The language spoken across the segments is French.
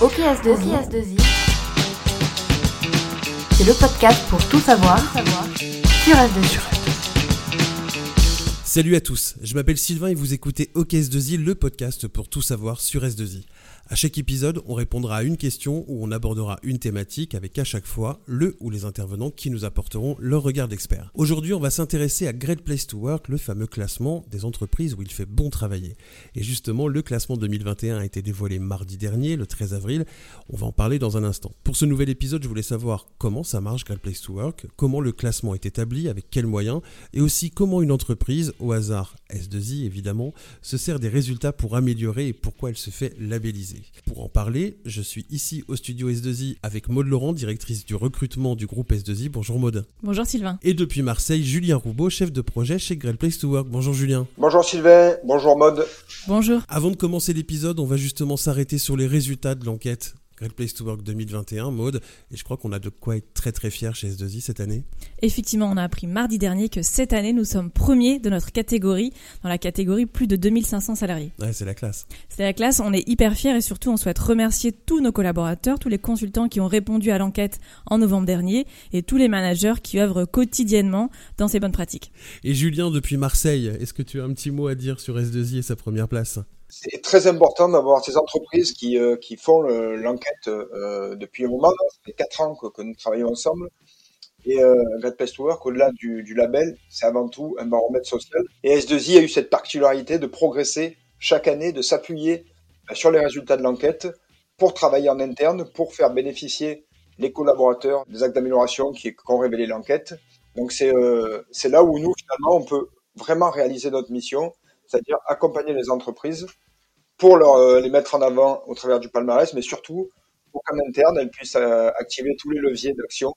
OKS2I, c'est le podcast pour tout savoir, sur S2I. Salut à tous, je m'appelle Sylvain et vous écoutez OKS2I, le podcast pour tout savoir sur S2I. À chaque épisode, on répondra à une question ou on abordera une thématique avec à chaque fois le ou les intervenants qui nous apporteront leur regard d'expert. Aujourd'hui, on va s'intéresser à Great Place to Work, le fameux classement des entreprises où il fait bon travailler. Et justement, le classement 2021 a été dévoilé mardi dernier, le 13 avril. On va en parler dans un instant. Pour ce nouvel épisode, je voulais savoir comment ça marche Great Place to Work, comment le classement est établi, avec quels moyens, et aussi comment une entreprise, au hasard S2I évidemment, se sert des résultats pour améliorer et pourquoi elle se fait labelliser. Pour en parler, je suis ici au studio S2I avec Maude Laurent, directrice du recrutement du groupe S2I. Bonjour Maude. Bonjour Sylvain. Et depuis Marseille, Julien Roubaud, chef de projet chez Great Place to Work. Bonjour Julien. Bonjour Sylvain, bonjour Maude. Bonjour. Avant de commencer l'épisode, on va justement s'arrêter sur les résultats de l'enquête Great Place to Work 2021, mode, et je crois qu'on a de quoi être très très fier chez S2I cette année. Effectivement, on a appris mardi dernier que cette année, nous sommes premiers de notre catégorie, dans la catégorie plus de 2500 salariés. Ouais, c'est la classe. C'est la classe, on est hyper fiers et surtout on souhaite remercier tous nos collaborateurs, tous les consultants qui ont répondu à l'enquête en novembre dernier et tous les managers qui œuvrent quotidiennement dans ces bonnes pratiques. Et Julien, depuis Marseille, est-ce que tu as un petit mot à dire sur S2I et sa première place? C'est très important d'avoir ces entreprises qui, euh, qui font l'enquête euh, depuis un moment. Ça fait quatre ans que, nous travaillons ensemble. Et euh, Great Place to Work, au-delà du, du, label, c'est avant tout un baromètre social. Et S2I a eu cette particularité de progresser chaque année, de s'appuyer euh, sur les résultats de l'enquête pour travailler en interne, pour faire bénéficier les collaborateurs des actes d'amélioration qu'ont révélé l'enquête. Donc c'est euh, là où nous, finalement, on peut vraiment réaliser notre mission, c'est-à-dire accompagner les entreprises pour leur, euh, les mettre en avant au travers du palmarès, mais surtout pour qu'en interne, elles puissent euh, activer tous les leviers d'action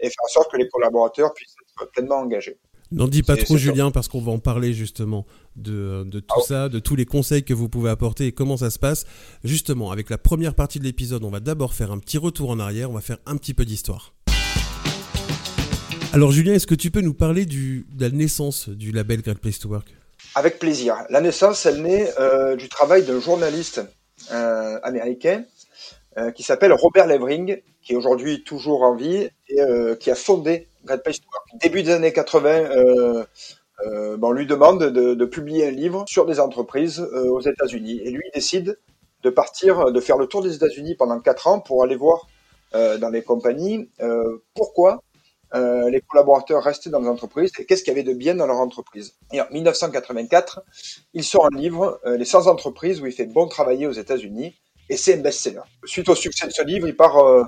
et faire en sorte que les collaborateurs puissent être pleinement engagés. N'en dis pas trop, Julien, parce qu'on va en parler justement de, de tout ah ça, de tous les conseils que vous pouvez apporter et comment ça se passe. Justement, avec la première partie de l'épisode, on va d'abord faire un petit retour en arrière, on va faire un petit peu d'histoire. Alors, Julien, est-ce que tu peux nous parler du, de la naissance du label Great Place to Work? Avec plaisir. La naissance, elle naît euh, du travail d'un journaliste euh, américain euh, qui s'appelle Robert Levering, qui est aujourd'hui toujours en vie et qui a fondé to Work. Début des années 80, euh, euh, bon, on lui demande de, publier un livre sur des entreprises aux États-Unis. Et lui, il décide de partir, de faire le tour des États-Unis pendant quatre ans pour aller voir dans les compagnies pourquoi euh, les collaborateurs restaient dans les entreprises et qu'est-ce qu'il y avait de bien dans leur entreprise? Et en 1984, il sort un livre, euh, Les 100 entreprises où il fait bon travailler aux États-Unis, et c'est un best-seller. Suite au succès de ce livre, il part euh,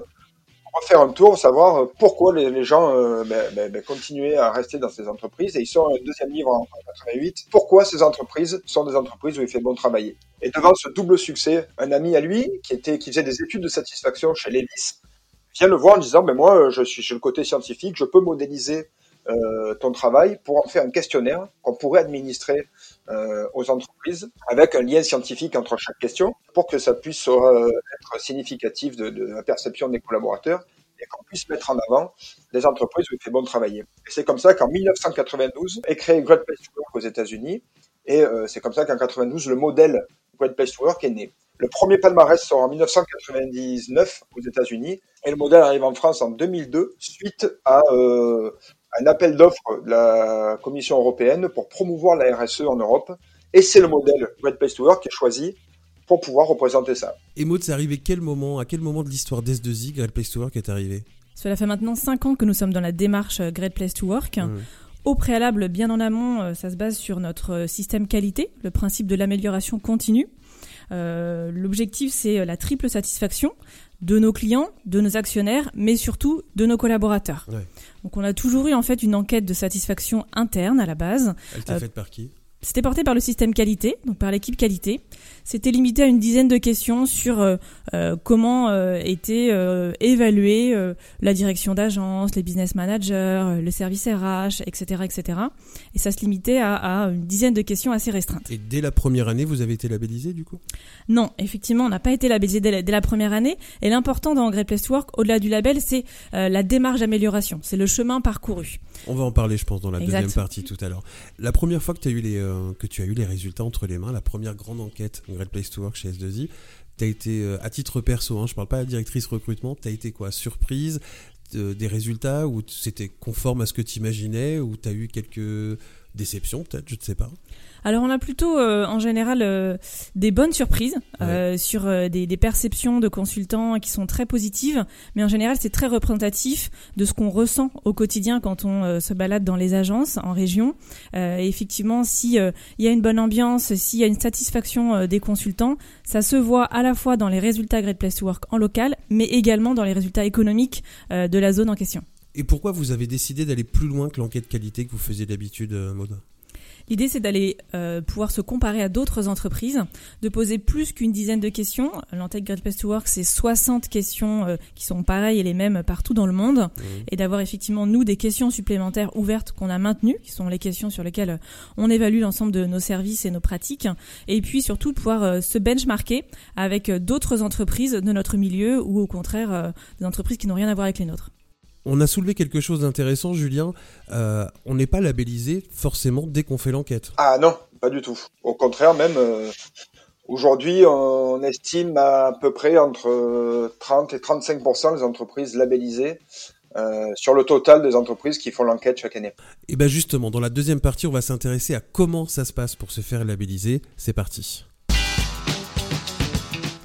refaire un tour, savoir euh, pourquoi les, gens euh, ben, ben, ben, continuaient à rester dans ces entreprises. Et il sort un deuxième livre en 88, pourquoi ces entreprises sont des entreprises où il fait bon travailler. Et devant ce double succès, un ami à lui, qui, était, qui faisait des études de satisfaction chez Levis, vient le voir en disant, ben moi, je suis sur le côté scientifique, je peux modéliser euh, ton travail pour en faire un questionnaire qu'on pourrait administrer euh, aux entreprises avec un lien scientifique entre chaque question pour que ça puisse euh, être significatif de, de, la perception des collaborateurs et qu'on puisse mettre en avant des entreprises où il fait bon travailler. Et c'est comme ça qu'en 1992 est créé Great Place to Work aux États-Unis et euh, c'est comme ça qu'en 92 le modèle Great Place to Work est né. Le premier palmarès sort en 1999 aux États-Unis et le modèle arrive en France en 2002 suite à euh, un appel d'offres de la Commission européenne pour promouvoir la RSE en Europe. Et c'est le modèle Great Place to Work qui est choisi pour pouvoir représenter ça. Et Maud, c'est arrivé quel moment, à quel moment de l'histoire d'S2I Great Place to Work est arrivé? Cela fait maintenant 5 ans que nous sommes dans la démarche euh, Great Place to Work. Mmh. Au préalable, bien en amont, euh, ça se base sur notre système qualité, le principe de l'amélioration continue. Euh, L'objectif, c'est la triple satisfaction de nos clients, de nos actionnaires, mais surtout de nos collaborateurs. Ouais. Donc on a toujours eu en fait une enquête de satisfaction interne à la base. Elle était euh, faite par qui? C'était porté par le système qualité, donc par l'équipe qualité. C'était limité à une dizaine de questions sur euh, euh, comment euh, était euh, évaluée la direction d'agence, les business managers, le service RH, etc., etc. Et ça se limitait à, à, une dizaine de questions assez restreintes. Et dès la première année, vous avez été labellisé du coup? Non, effectivement, on n'a pas été labellisé dès la, dès la, première année. Et l'important dans Great Place to Work, au-delà du label, c'est la démarche d'amélioration, c'est le chemin parcouru. On va en parler, je pense, dans la exact. deuxième partie tout à l'heure. La première fois que, as eu les, que tu as eu les résultats entre les mains, la première grande enquête Great Place to Work chez S2I, tu as été, à titre perso, hein, je parle pas à la directrice recrutement, tu as été quoi Surprise des résultats ou c'était conforme à ce que tu imaginais ou tu as eu quelques déceptions peut-être, je ne sais pas alors on a plutôt euh, en général euh, des bonnes surprises euh, sur des, des, perceptions de consultants qui sont très positives, mais en général c'est très représentatif de ce qu'on ressent au quotidien quand on se balade dans les agences en région. et effectivement, si il y a une bonne ambiance, s'il y a une satisfaction des consultants, ça se voit à la fois dans les résultats Great Place to Work en local, mais également dans les résultats économiques de la zone en question. Et pourquoi vous avez décidé d'aller plus loin que l'enquête qualité que vous faisiez d'habitude, Maud L'idée, c'est d'aller euh, pouvoir se comparer à d'autres entreprises, de poser plus qu'une dizaine de questions. L'Antec Great Place to Work, c'est 60 questions euh, qui sont pareilles et les mêmes partout dans le monde, mmh. et d'avoir effectivement, nous, des questions supplémentaires ouvertes qu'on a maintenues, qui sont les questions sur lesquelles euh, on évalue l'ensemble de nos services et nos pratiques, et puis surtout de pouvoir se benchmarker avec d'autres entreprises de notre milieu ou au contraire des entreprises qui n'ont rien à voir avec les nôtres. On a soulevé quelque chose d'intéressant, Julien. Euh, on n'est pas labellisé forcément dès qu'on fait l'enquête. Ah non, pas du tout. Au contraire, même euh, aujourd'hui, on estime à, peu près entre 30 et 35% des entreprises labellisées. Euh, sur le total des entreprises qui font l'enquête chaque année. Et bien justement, dans la deuxième partie, on va s'intéresser à comment ça se passe pour se faire labelliser. C'est parti.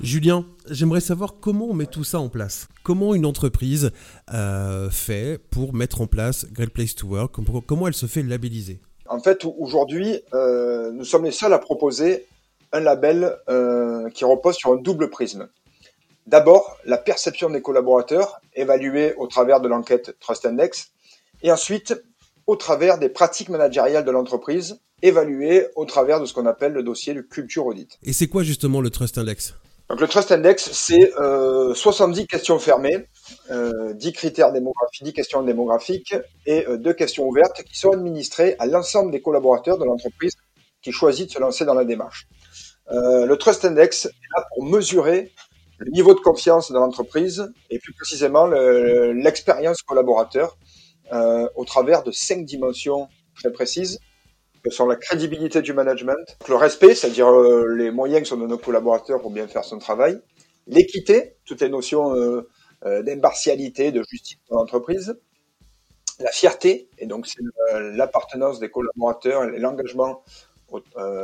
Julien, j'aimerais savoir comment on met tout ça en place. Comment une entreprise euh, fait pour mettre en place Great Place to Work? Comment elle se fait labelliser? En fait, aujourd'hui, euh, nous sommes les seuls à proposer un label euh, qui repose sur un double prisme. D'abord, la perception des collaborateurs, évaluée au travers de l'enquête Trust Index, et ensuite, au travers des pratiques managériales de l'entreprise, évaluées au travers de ce qu'on appelle le dossier du culture audit. Et c'est quoi justement le Trust Index? Donc le Trust Index, c'est euh, 70 questions fermées, euh, 10 critères démographiques, 10 questions démographiques et euh, deux questions ouvertes qui sont administrées à l'ensemble des collaborateurs de l'entreprise qui choisit de se lancer dans la démarche. Euh, le Trust Index est là pour mesurer le niveau de confiance de l'entreprise et plus précisément l'expérience collaborateur euh, au travers de cinq dimensions très précises que sont la crédibilité du management, le respect, c'est-à-dire euh, les moyens que sont de nos collaborateurs pour bien faire son travail, l'équité, toutes les notions euh, euh, d'impartialité, de justice dans l'entreprise, la fierté, et donc c'est l'appartenance des collaborateurs et l'engagement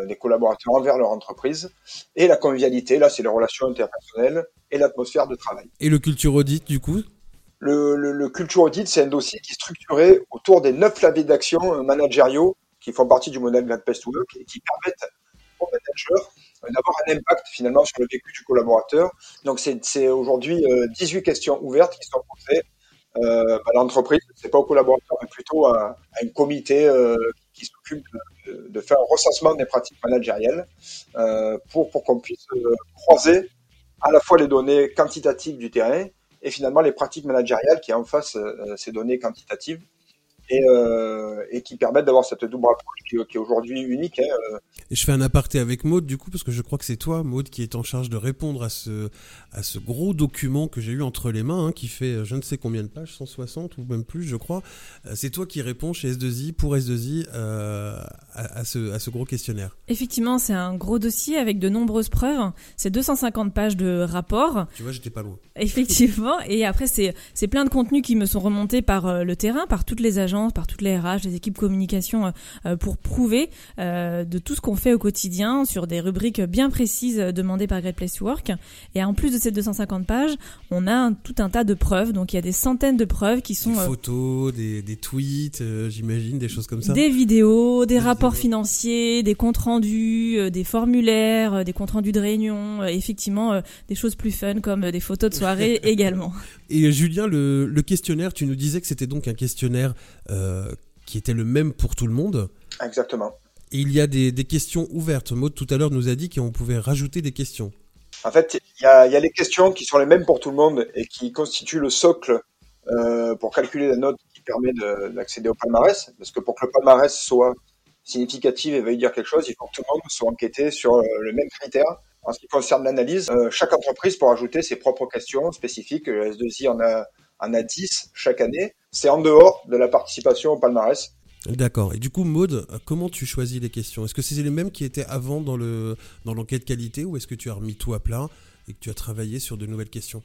des collaborateurs envers leur entreprise, et la convivialité, là c'est les relations interpersonnelles et l'atmosphère de travail. Et le culture audit du coup? Le, le, le, culture audit, c'est un dossier qui est structuré autour des neuf leviers d'action managériaux qui font partie du modèle Great Place to Work et qui permettent aux managers d'avoir un impact finalement sur le vécu du collaborateur. Donc c'est aujourd'hui 18 euh, questions ouvertes qui sont posées euh, à l'entreprise, c'est pas au collaborateur, mais plutôt à, un comité euh, qui s'occupe de, faire un recensement des pratiques managériales euh, pour, qu'on puisse croiser à la fois les données quantitatives du terrain et finalement les pratiques managériales qui en face ces données quantitatives et, euh, et qui permettent d'avoir cette double approche qui, qui est aujourd'hui unique. Hein. Et je fais un aparté avec Maude du coup parce que je crois que c'est toi, Maude, qui est en charge de répondre à ce à ce gros document que j'ai eu entre les mains, hein, qui fait euh, je ne sais combien de pages, 160 ou même plus, je crois. Euh, c'est toi qui réponds chez S2I pour S2I euh, à, à, ce à ce gros questionnaire. Effectivement, c'est un gros dossier avec de nombreuses preuves. C'est 250 pages de rapport. Tu vois, j'étais pas loin. Effectivement, et après c'est c'est plein de contenus qui me sont remontés par le terrain, par toutes les agences par toutes les RH, les équipes communication euh, euh, pour prouver euh, de tout ce qu'on fait au quotidien sur des rubriques bien précises demandées par Great Place to Work. Et en plus de ces 250 pages, on a tout un tas de preuves. Donc il y a des centaines de preuves qui sont des photos, des, des tweets, j'imagine, des choses comme ça. Des vidéos, des, rapports financiers, des comptes rendus, des formulaires, des comptes rendus de réunion, effectivement des choses plus fun comme des photos de soirée également. Et Julien, le, le, questionnaire, tu nous disais que c'était donc un questionnaire qui était le même pour tout le monde. Exactement. Et il y a des, des questions ouvertes. Maud tout à l'heure nous a dit qu'on pouvait rajouter des questions. En fait, il y a, y a, les questions qui sont les mêmes pour tout le monde et qui constituent le socle euh, pour calculer la note qui permet d'accéder au palmarès. Parce que pour que le palmarès soit significatif et veuille dire quelque chose, il faut que tout le monde soit enquêté sur euh, le même critère. En ce qui concerne l'analyse, euh, chaque entreprise pour ajouter ses propres questions spécifiques. Le S2I en a, en a 10 chaque année c'est en dehors de la participation au palmarès. D'accord. Et du coup, Maude, comment tu choisis les questions? Est-ce que c'est les mêmes qui étaient avant dans le dans l'enquête qualité ou est-ce que tu as remis tout à plat et que tu as travaillé sur de nouvelles questions?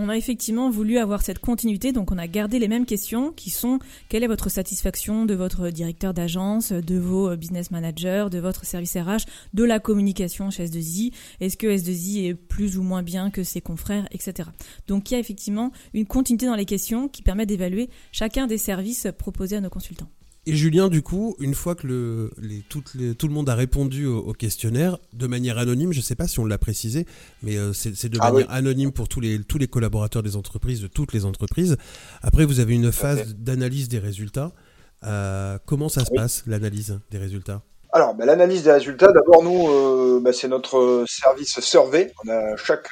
On a effectivement voulu avoir cette continuité, donc on a gardé les mêmes questions qui sont quelle est votre satisfaction de votre directeur d'agence, de vos business managers, de votre service RH, de la communication chez S2I, est-ce que S2I est plus ou moins bien que ses confrères, etc. Donc il y a effectivement une continuité dans les questions qui permet d'évaluer chacun des services proposés à nos consultants. Et Julien, du coup, une fois que le, les, tout le monde a répondu au, questionnaire, de manière anonyme, je ne sais pas si on l'a précisé, mais euh, c'est de ah manière anonyme pour tous les, tous les collaborateurs des entreprises, de toutes les entreprises. Après, vous avez une phase d'analyse des résultats. Euh, comment ça se passe, l'analyse des résultats? Alors, ben, l'analyse des résultats, d'abord, nous, euh, ben, c'est notre service survey. On a chaque,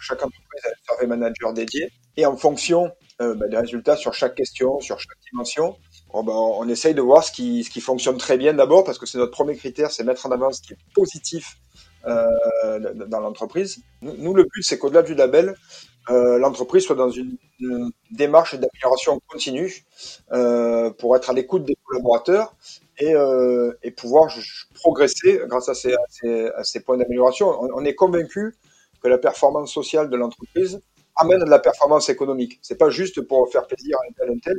chaque entreprise a un survey manager dédié. Et en fonction ben, des résultats sur chaque question, sur chaque dimension, on, ben, on essaye de voir ce qui, ce qui fonctionne très bien d'abord, parce que c'est notre premier critère, c'est mettre en avant ce qui est positif euh, dans l'entreprise. Nous, le but, c'est qu'au-delà du label, euh, l'entreprise soit dans une, démarche d'amélioration continue euh, pour être à l'écoute des collaborateurs et, euh, et pouvoir progresser grâce à ces, à ces, à ces points d'amélioration. On, on, est convaincu que la performance sociale de l'entreprise amène de la performance économique. C'est pas juste pour faire plaisir à un tel, un tel,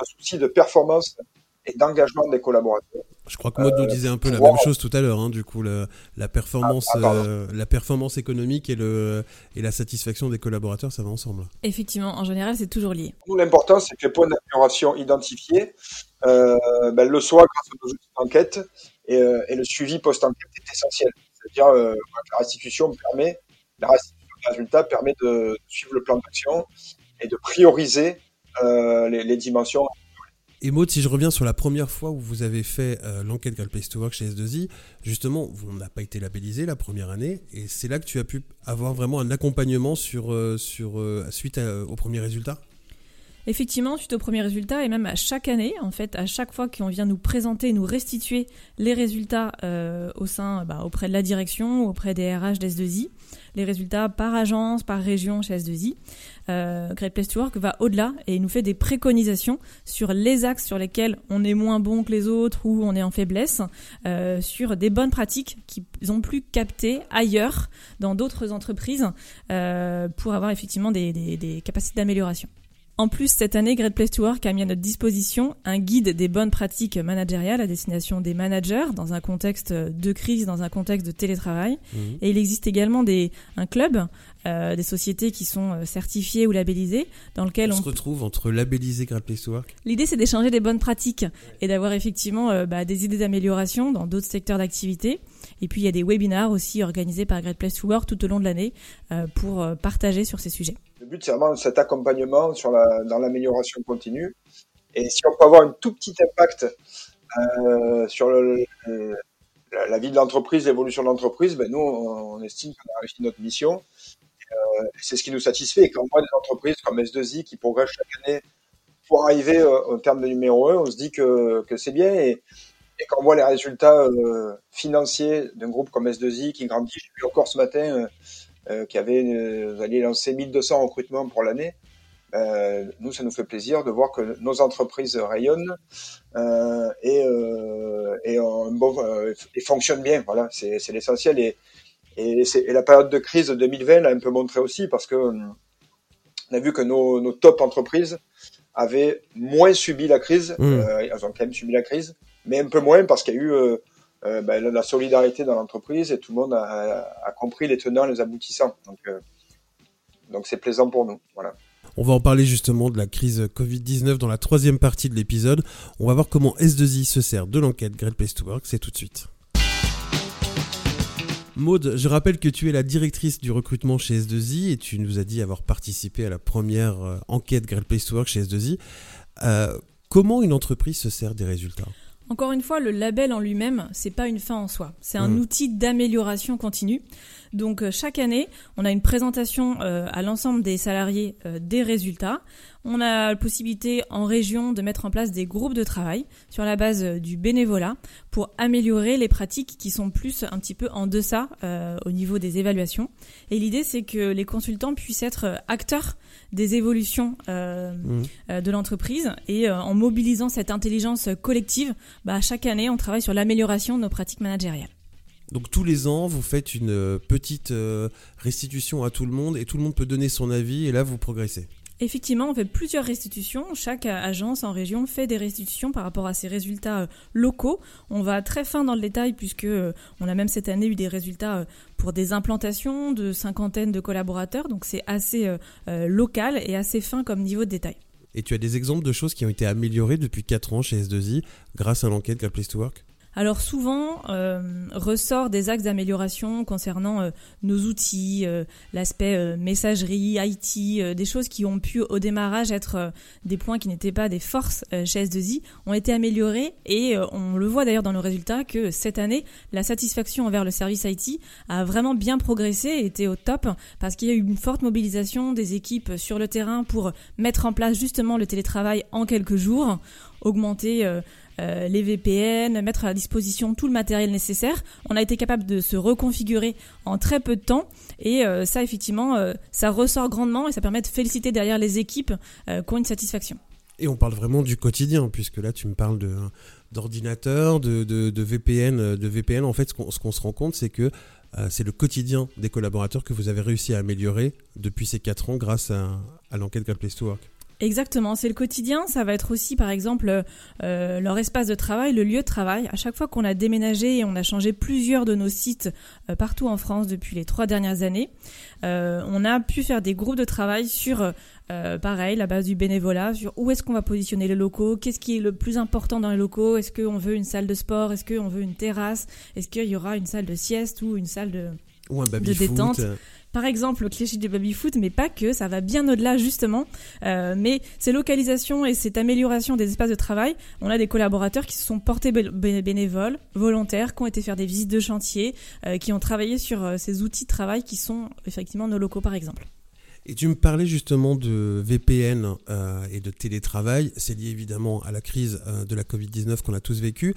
un souci de performance et d'engagement des collaborateurs. Je crois que Maud nous disait un peu la même chose tout à l'heure, hein, du coup, la, performance, ah, ah, euh, la performance économique et, le, et la satisfaction des collaborateurs, ça va ensemble. Effectivement, en général, c'est toujours lié. L'important, c'est que les points d'amélioration identifiés euh, ben, le soient grâce aux outils d'enquête et, euh, et, le suivi post-enquête est essentiel. C'est-à-dire euh, la restitution permet, la restitution des résultats permet de suivre le plan d'action et de prioriser euh, les, les, dimensions. Et Maud, si je reviens sur la première fois où vous avez fait euh, l'enquête Great Place to Work chez S2I, justement, vous n'a pas été labellisé la première année, et c'est là que tu as pu avoir vraiment un accompagnement sur, euh, suite aux premiers résultats Effectivement, suite aux premiers résultats, et même à chaque année, en fait, à chaque fois qu'on vient nous présenter, nous restituer les résultats euh, au sein, bah, auprès de la direction, auprès des RH d'S2I, les résultats par agence, par région chez S2I, euh, Great Place to Work va au-delà et nous fait des préconisations sur les axes sur lesquels on est moins bon que les autres ou on est en faiblesse, euh, sur des bonnes pratiques qu'ils ont plus captées ailleurs, dans d'autres entreprises, euh, pour avoir effectivement des, capacités d'amélioration. En plus, cette année, Great Place to Work a mis à notre disposition un guide des bonnes pratiques managériales à destination des managers dans un contexte de crise, dans un contexte de télétravail. Mmh. Et il existe également des, un club, euh, des sociétés qui sont euh, certifiées ou labellisées, dans lequel on, on se retrouve entre labellisé Great Place to Work. L'idée, c'est d'échanger des bonnes pratiques et d'avoir effectivement euh, bah, des idées d'amélioration dans d'autres secteurs d'activité. Et puis, il y a des webinars aussi organisés par Great Place to Work tout au long de l'année euh, pour partager sur ces sujets. Le but, c'est vraiment cet accompagnement dans l'amélioration continue. Et si on peut avoir un tout petit impact euh, sur la, vie de l'entreprise, l'évolution de l'entreprise, ben nous, on, estime qu'on a réussi notre mission. Euh, c'est ce qui nous satisfait. Et quand on voit des entreprises comme S2I qui progressent chaque année pour arriver euh, au terme de numéro 1, on se dit que, c'est bien. Et, quand on voit les résultats euh, financiers d'un groupe comme S2I qui grandit, j'ai vu encore ce matin qui avait euh, allait lancer 1200 recrutements pour l'année. Euh, nous, ça nous fait plaisir de voir que nos entreprises rayonnent euh, et, et, bon, et, fonctionnent bien. Voilà, c'est l'essentiel. Et, et, et, la période de crise de 2020 l'a un peu montré aussi parce que on a vu que nos, nos top entreprises avaient moins subi la crise. Mmh. elles ont quand même subi la crise mais un peu moins parce qu'il y a eu euh, euh, ben, la solidarité dans l'entreprise et tout le monde a, compris les tenants, les aboutissants. Donc, euh, donc c'est plaisant pour nous. Voilà. On va en parler justement de la crise Covid-19 dans la troisième partie de l'épisode. On va voir comment S2I se sert de l'enquête Great Place to Work. C'est tout de suite. Maude, je rappelle que tu es la directrice du recrutement chez S2I et tu nous as dit avoir participé à la première enquête Great Place to Work chez S2I. Euh, comment une entreprise se sert des résultats? Encore une fois, le label en lui-même, c'est pas une fin en soi. C'est un mmh. outil d'amélioration continue. Donc euh, chaque année, on a une présentation euh, à l'ensemble des salariés euh, des résultats. On a la possibilité en région de mettre en place des groupes de travail sur la base du bénévolat pour améliorer les pratiques qui sont plus un petit peu en deçà au niveau des évaluations. Et l'idée, c'est que les consultants puissent être acteurs des évolutions mmh. de l'entreprise et en mobilisant cette intelligence collective, bah, chaque année, on travaille sur l'amélioration de nos pratiques managériales. Donc tous les ans, vous faites une euh, petite euh, restitution à tout le monde et tout le monde peut donner son avis et là vous progressez. Effectivement, on fait plusieurs restitutions. Chaque agence en région fait des restitutions par rapport à ses résultats euh, locaux. On va très fin dans le détail puisque on a même cette année eu des résultats pour des implantations de cinquantaine de collaborateurs. Donc c'est assez local et assez fin comme niveau de détail. Et tu as des exemples de choses qui ont été améliorées depuis 4 ans chez S2I grâce à l'enquête Place to Work? Alors souvent euh, ressort des axes d'amélioration concernant euh, nos outils, euh, l'aspect euh, messagerie, IT, des choses qui ont pu au démarrage être des points qui n'étaient pas des forces chez S2I, ont été améliorés et on le voit d'ailleurs dans nos résultats que cette année, la satisfaction envers le service IT a vraiment bien progressé et était au top parce qu'il y a eu une forte mobilisation des équipes sur le terrain pour mettre en place justement le télétravail en quelques jours, augmenter euh, les VPN, mettre à disposition tout le matériel nécessaire. On a été capable de se reconfigurer en très peu de temps et euh, ça effectivement euh, ça ressort grandement et ça permet de féliciter derrière les équipes qui ont une satisfaction. Et on parle vraiment du quotidien puisque là tu me parles de d'ordinateur, de, de, VPN, de VPN. En fait, ce qu'on se rend compte, c'est que c'est le quotidien des collaborateurs que vous avez réussi à améliorer depuis ces 4 ans grâce à, l'enquête Great Place to Work. Exactement, c'est le quotidien. Ça va être aussi, par exemple, euh, leur espace de travail, le lieu de travail. À chaque fois qu'on a déménagé et on a changé plusieurs de nos sites euh, partout en France depuis les trois dernières années, euh, on a pu faire des groupes de travail sur, pareil, la base du bénévolat, sur où est-ce qu'on va positionner les locaux, qu'est-ce qui est le plus important dans les locaux, est-ce qu'on veut une salle de sport, est-ce qu'on veut une terrasse, est-ce qu'il y aura une salle de sieste ou une salle de, ou un de détente par exemple le cliché du baby-foot, mais pas que, ça va bien au-delà justement. Euh, mais ces localisations et cette amélioration des espaces de travail, on a des collaborateurs qui se sont portés bénévoles, volontaires, qui ont été faire des visites de chantier, euh, qui ont travaillé sur euh, ces outils de travail qui sont effectivement nos locaux par exemple. Et tu me parlais justement de VPN et de télétravail. C'est lié évidemment à la crise de la Covid-19 qu'on a tous vécu.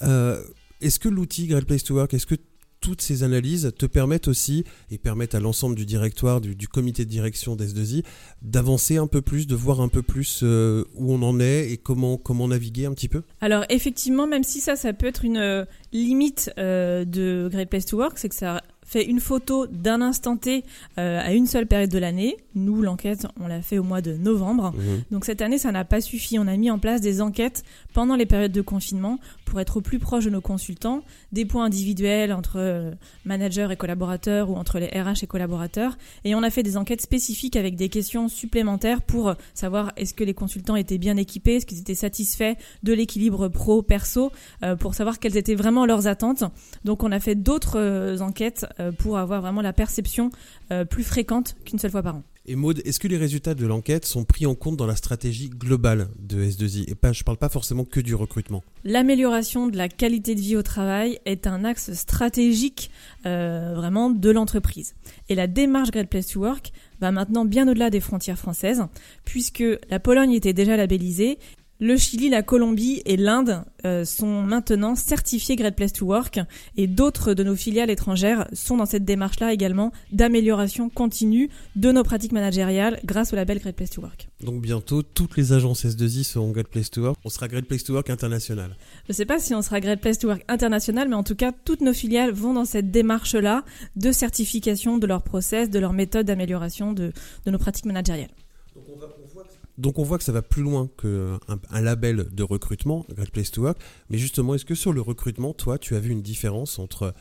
est-ce que l'outil Great Place to Work, est-ce que toutes ces analyses te permettent aussi, et permettent à l'ensemble du directoire, du, comité de direction d'S2I, d'avancer un peu plus, de voir un peu plus euh, où on en est et comment, comment naviguer un petit peu? Alors effectivement, même si ça, ça peut être une euh, limite euh, de Great Place to Work, c'est que ça fait une photo d'un instant T euh, à une seule période de l'année. Nous, l'enquête, on l'a fait au mois de novembre. Mhm. Donc cette année, ça n'a pas suffi. On a mis en place des enquêtes pendant les périodes de confinement pour être au plus proche de nos consultants, des points individuels entre euh, managers et collaborateurs ou entre les RH et collaborateurs. Et on a fait des enquêtes spécifiques avec des questions supplémentaires pour savoir est-ce que les consultants étaient bien équipés, est-ce qu'ils étaient satisfaits de l'équilibre pro-perso, euh, pour savoir quelles étaient vraiment leurs attentes. Donc on a fait d'autres enquêtes euh, pour avoir vraiment la perception euh, plus fréquente qu'une seule fois par an. Et Maud, est-ce que les résultats de l'enquête sont pris en compte dans la stratégie globale de S2I Et pas, je ne parle pas forcément que du recrutement. L'amélioration de la qualité de vie au travail est un axe stratégique euh, vraiment de l'entreprise. Et la démarche Great Place to Work va maintenant bien au-delà des frontières françaises, puisque la Pologne était déjà labellisée le Chili, la Colombie et l'Inde euh, sont maintenant certifiés Great Place to Work et d'autres de nos filiales étrangères sont dans cette démarche-là également d'amélioration continue de nos pratiques managériales grâce au label Great Place to Work. Donc bientôt, toutes les agences S2I seront Great Place to Work. On sera Great Place to Work international. Je ne sais pas si on sera Great Place to Work international, mais en tout cas, toutes nos filiales vont dans cette démarche-là de certification de leurs process, de leurs méthodes d'amélioration de, de nos pratiques managériales. Donc on va donc on voit que ça va plus loin qu'un un label de recrutement, Great Place to Work. Mais justement, est-ce que sur le recrutement, toi, tu as vu une différence entre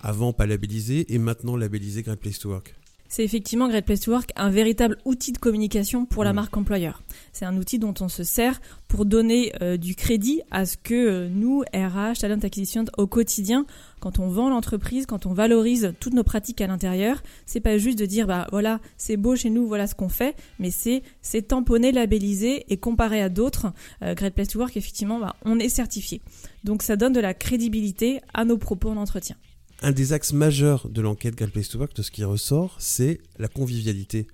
avant pas labellisé et maintenant labellisé Great Place to Work? C'est effectivement Great Place to Work un véritable outil de communication pour la mm. marque employeur. C'est un outil dont on se sert pour donner euh, du crédit à ce que euh, nous, RH, Talent Acquisition, au quotidien, quand on vend l'entreprise, quand on valorise toutes nos pratiques à l'intérieur, c'est pas juste de dire bah voilà, c'est beau chez nous, voilà ce qu'on fait, mais c'est c'est tamponné, labellisé et comparé à d'autres. Euh, Great Place to Work, effectivement, bah, on est certifié. Donc ça donne de la crédibilité à nos propos en entretien un des axes majeurs de l'enquête Great to Work, de ce qui ressort, c'est la convivialité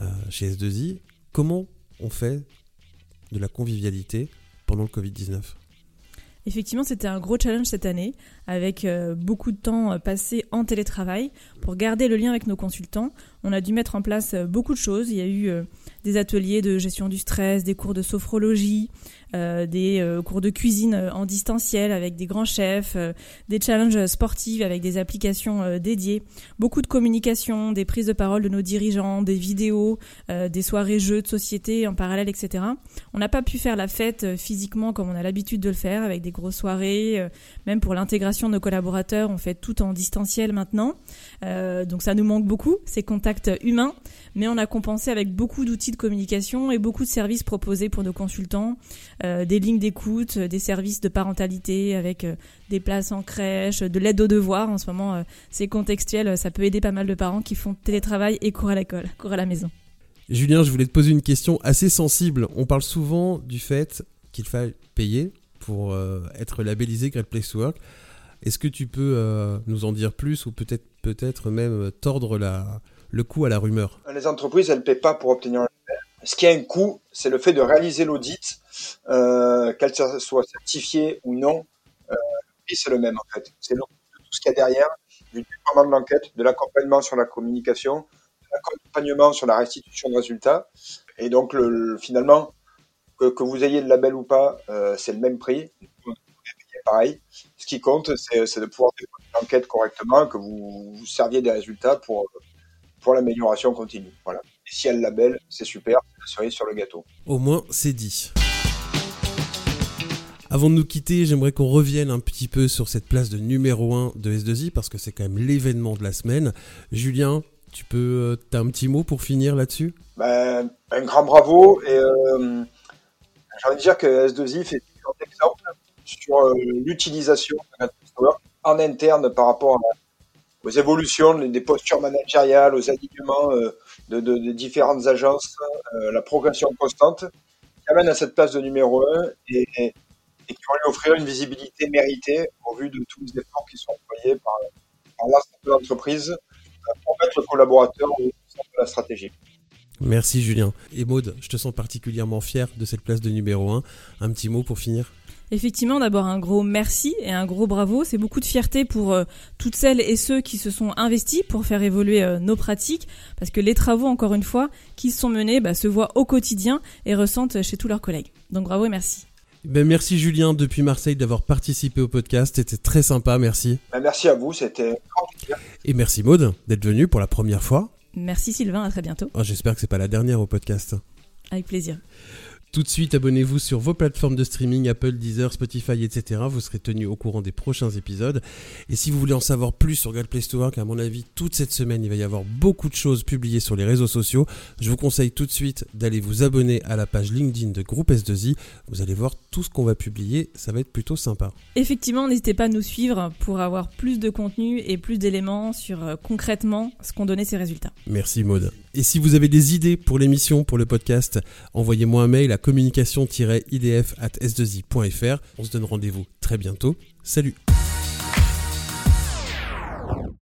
euh, chez S2I. Comment on fait de la convivialité pendant le Covid-19 Effectivement, c'était un gros challenge cette année, avec euh, beaucoup de temps euh, passé en télétravail pour garder le lien avec nos consultants. on a dû mettre en place beaucoup de choses. Il y a eu des ateliers de gestion du stress, des cours de sophrologie, euh, des euh, cours de cuisine euh, en distanciel avec des grands chefs, des challenges sportifs avec des applications dédiées, beaucoup de communication, des prises de parole de nos dirigeants, des vidéos, des soirées jeux de société en parallèle, etc. On n'a pas pu faire la fête physiquement comme on a l'habitude de le faire avec des grosses soirées, même pour l'intégration de nos collaborateurs, on fait tout en distanciel maintenant. donc ça nous manque beaucoup, ces contacts humains, mais on a compensé avec beaucoup d'outils de communication et beaucoup de services proposés pour nos consultants, euh, des lignes d'écoute, euh, des services de parentalité avec euh, des places en crèche, de l'aide aux devoirs. En ce moment, c'est contextuel, ça peut aider pas mal de parents qui font télétravail et cours à l'école, cours à la maison. Julien, je voulais te poser une question assez sensible. On parle souvent du fait qu'il faille payer pour être labellisé Great Place to Work. Est-ce que tu peux nous en dire plus ou peut-être peut-être même tordre la, le coût à la rumeur? Les entreprises, elles ne paient pas pour obtenir ce qui a un coût, c'est le fait de réaliser l'audit, euh, qu'elle soit certifiée ou non, euh, et c'est le même en fait. C'est tout ce qu'il y a derrière, du déploiement de l'enquête, de l'accompagnement sur la communication, de l'accompagnement sur la restitution de résultats. Et donc le, finalement, que, vous ayez le label ou pas, euh, c'est le même prix. Pareil. Ce qui compte, c'est de pouvoir déployer l'enquête correctement, que vous, vous serviez des résultats pour, pour l'amélioration continue. Voilà. Et si elle label, c'est super, c'est la sur le gâteau. Au moins, c'est dit. Avant de nous quitter, j'aimerais qu'on revienne un petit peu sur cette place de numéro 1 de S2I parce que c'est quand même l'événement de la semaine. Julien, tu peux, euh, as un petit mot pour finir là-dessus? Ben, Un grand bravo et euh, j'ai envie de dire que S2I fait un exemple sur euh, l'utilisation de en interne par rapport aux évolutions des postures managériales, aux alignements euh, de, différentes agences, euh, la progression constante, qui amène à cette place de numéro 1 et, qui va lui offrir une visibilité méritée au vu de tous les efforts qui sont employés par, par l'ensemble de l'entreprise pour mettre le collaborateur au centre de la stratégie. Merci Julien. Et Maude, je te sens particulièrement fier de cette place de numéro 1. Un petit mot pour finir Effectivement, d'abord un gros merci et un gros bravo. C'est beaucoup de fierté pour euh, toutes celles et ceux qui se sont investis pour faire évoluer euh, nos pratiques, parce que les travaux, encore une fois, qui sont menés, bah, se voient au quotidien et ressentent chez tous leurs collègues. Donc bravo et merci. Ben merci Julien depuis Marseille d'avoir participé au podcast, c'était très sympa, merci. Ben merci à vous, c'était Et merci Maude d'être venue pour la première fois. Merci Sylvain, à très bientôt. Oh, j'espère que c'est pas la dernière au podcast. Avec plaisir. Tout de suite, abonnez-vous sur vos plateformes de streaming, Apple, Deezer, Spotify, etc. Vous serez tenu au courant des prochains épisodes. Et si vous voulez en savoir plus sur Great Place to Work, à mon avis, toute cette semaine, il va y avoir beaucoup de choses publiées sur les réseaux sociaux. Je vous conseille tout de suite d'aller vous abonner à la page LinkedIn de Groupe S2I. Vous allez voir tout ce qu'on va publier. Ça va être plutôt sympa. Effectivement, n'hésitez pas à nous suivre pour avoir plus de contenu et plus d'éléments sur euh, concrètement ce qu'ont donné ces résultats. Merci Maude. Et si vous avez des idées pour l'émission, pour le podcast, envoyez-moi un mail à communication-idf at s2i.fr. On se donne rendez-vous très bientôt. Salut